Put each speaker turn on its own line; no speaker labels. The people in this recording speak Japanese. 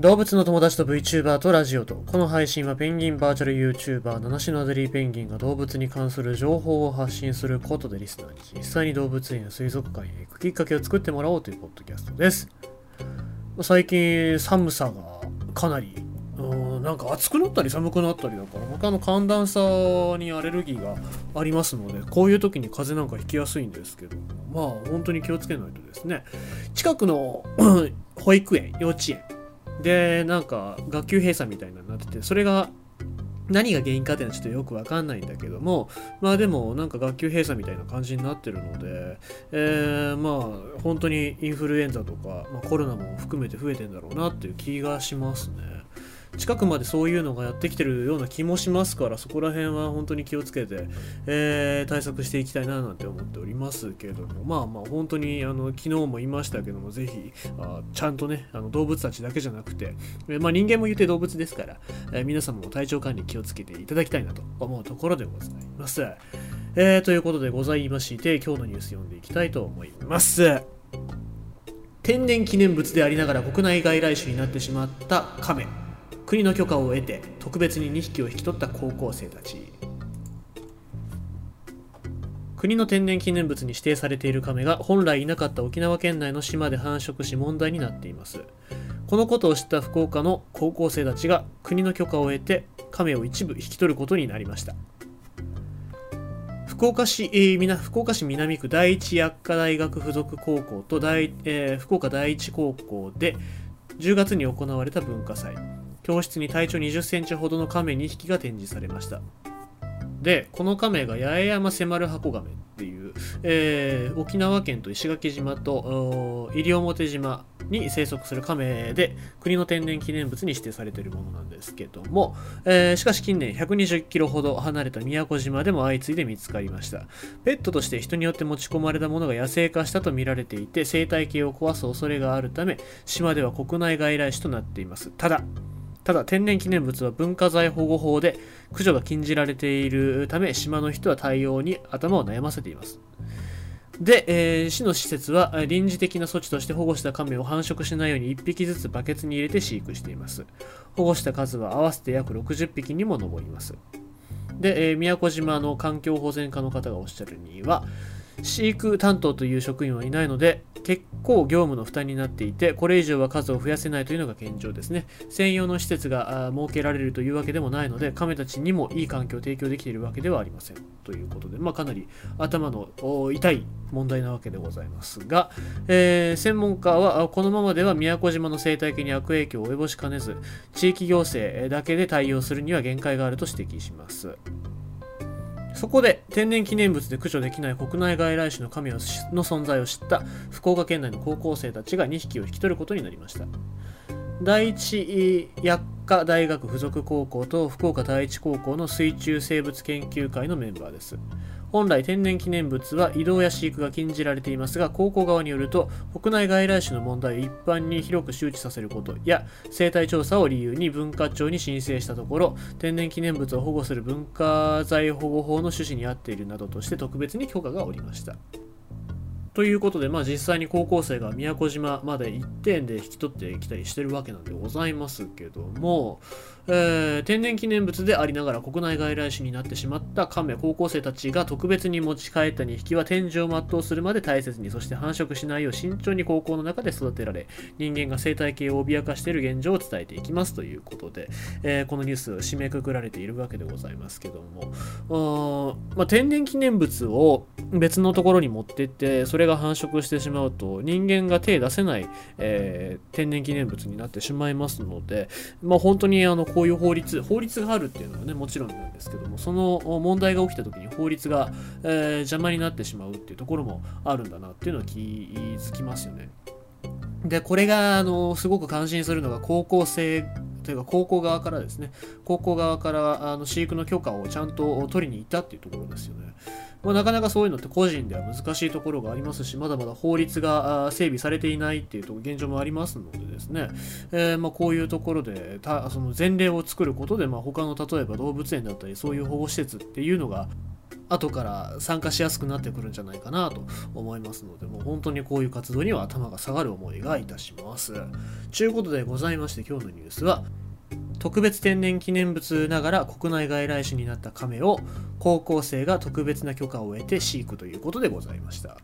動物の友達と VTuber とラジオとこの配信はペンギンバーチャル YouTuber 七種のアデリーペンギンが動物に関する情報を発信することでリスナーに。実際に動物園や水族館へ行くきっかけを作ってもらおうというポッドキャストです。最近寒さがかなりうんなんか暑くなったり寒くなったりだから僕あの寒暖差にアレルギーがありますのでこういう時に風邪なんかひきやすいんですけどまあ本当に気をつけないとですね近くの保育園幼稚園でなんか学級閉鎖みたいになっててそれが何が原因かっていうのはちょっとよくわかんないんだけどもまあでもなんか学級閉鎖みたいな感じになってるので、えー、まあ本当にインフルエンザとか、まあ、コロナも含めて増えてんだろうなっていう気がしますね。近くまでそういうのがやってきてるような気もしますからそこら辺は本当に気をつけて、えー、対策していきたいななんて思っておりますけれどもまあまあ本当にあの昨日も言いましたけどもぜひあちゃんとねあの動物たちだけじゃなくて、えー、まあ、人間も言って動物ですから、えー、皆様も体調管理気をつけていただきたいなと思うところでございます。えー、ということでございまして今日のニュース読んでいきたいと思います。天然記念物でありながら国内外来種になってしまったカメ国の許可を得て特別に2匹を引き取った高校生たち。国の天然記念物に指定されている亀が本来いなかった沖縄県内の島で繁殖し問題になっています。このことを知った福岡の高校生たちが国の許可を得て亀を一部引き取ることになりました。福岡市,、えー、福岡市南区第一薬科大学附属高校と大、えー、福岡第一高校で10月に行われた文化祭。教室に体長20センチほどの亀2匹が展示されました。で、この亀が八重山迫る箱亀っていう、えー、沖縄県と石垣島と西表島に生息する亀で国の天然記念物に指定されているものなんですけども、えー、しかし近年120キロほど離れた宮古島でも相次いで見つかりましたペットとして人によって持ち込まれたものが野生化したとみられていて生態系を壊す恐れがあるため島では国内外来種となっていますただただ天然記念物は文化財保護法で駆除が禁じられているため島の人は対応に頭を悩ませています。で、えー、市の施設は臨時的な措置として保護した亀を繁殖しないように1匹ずつバケツに入れて飼育しています。保護した数は合わせて約60匹にも上ります。で、えー、宮古島の環境保全課の方がおっしゃるには飼育担当という職員はいないので結構業務の負担になっていてこれ以上は数を増やせないというのが現状ですね。専用の施設が設けられるというわけでもないので亀たちにもいい環境を提供できているわけではありません。ということで、まあ、かなり頭の痛い問題なわけでございますが、えー、専門家はこのままでは宮古島の生態系に悪影響を及ぼしかねず地域行政だけで対応するには限界があると指摘します。そこで天然記念物で駆除できない国内外来種の神の存在を知った福岡県内の高校生たちが2匹を引き取ることになりました。第一薬科大学附属高校と福岡第一高校の水中生物研究会のメンバーです。本来天然記念物は移動や飼育が禁じられていますが高校側によると国内外来種の問題を一般に広く周知させることや生態調査を理由に文化庁に申請したところ天然記念物を保護する文化財保護法の趣旨に合っているなどとして特別に許可が下りました。ということで、まあ、実際に高校生が宮古島まで1点で引き取ってきたりしてるわけなんでございますけども、えー、天然記念物でありながら国内外来種になってしまった亀高校生たちが特別に持ち帰った2匹は天井を全うするまで大切にそして繁殖しないよう慎重に高校の中で育てられ人間が生態系を脅かしている現状を伝えていきますということで、えー、このニュース締めくくられているわけでございますけども。まあ、天然記念物を別のところに持ってってそれが繁殖してしまうと人間が手出せない、えー、天然記念物になってしまいますので、まあ、本当にあのこういう法律法律があるっていうのはねもちろんなんですけどもその問題が起きた時に法律が、えー、邪魔になってしまうっていうところもあるんだなっていうのは気づきますよね。でこれがあのすごく感心するのが高校生というか高校側からですね高校側からあの飼育の許可をちゃんと取りに行ったっていうところですよね。まあ、なかなかそういうのって個人では難しいところがありますし、まだまだ法律が整備されていないっていうと現状もありますのでですね、えー、まあこういうところでたその前例を作ることで、まあ、他の例えば動物園だったりそういう保護施設っていうのが後から参加しやすくなってくるんじゃないかなと思いますので、もう本当にこういう活動には頭が下がる思いがいたします。ちゅうことでございまして、今日のニュースは、特別天然記念物ながら国内外来種になったカメを高校生が特別な許可を得て飼育ということでございました。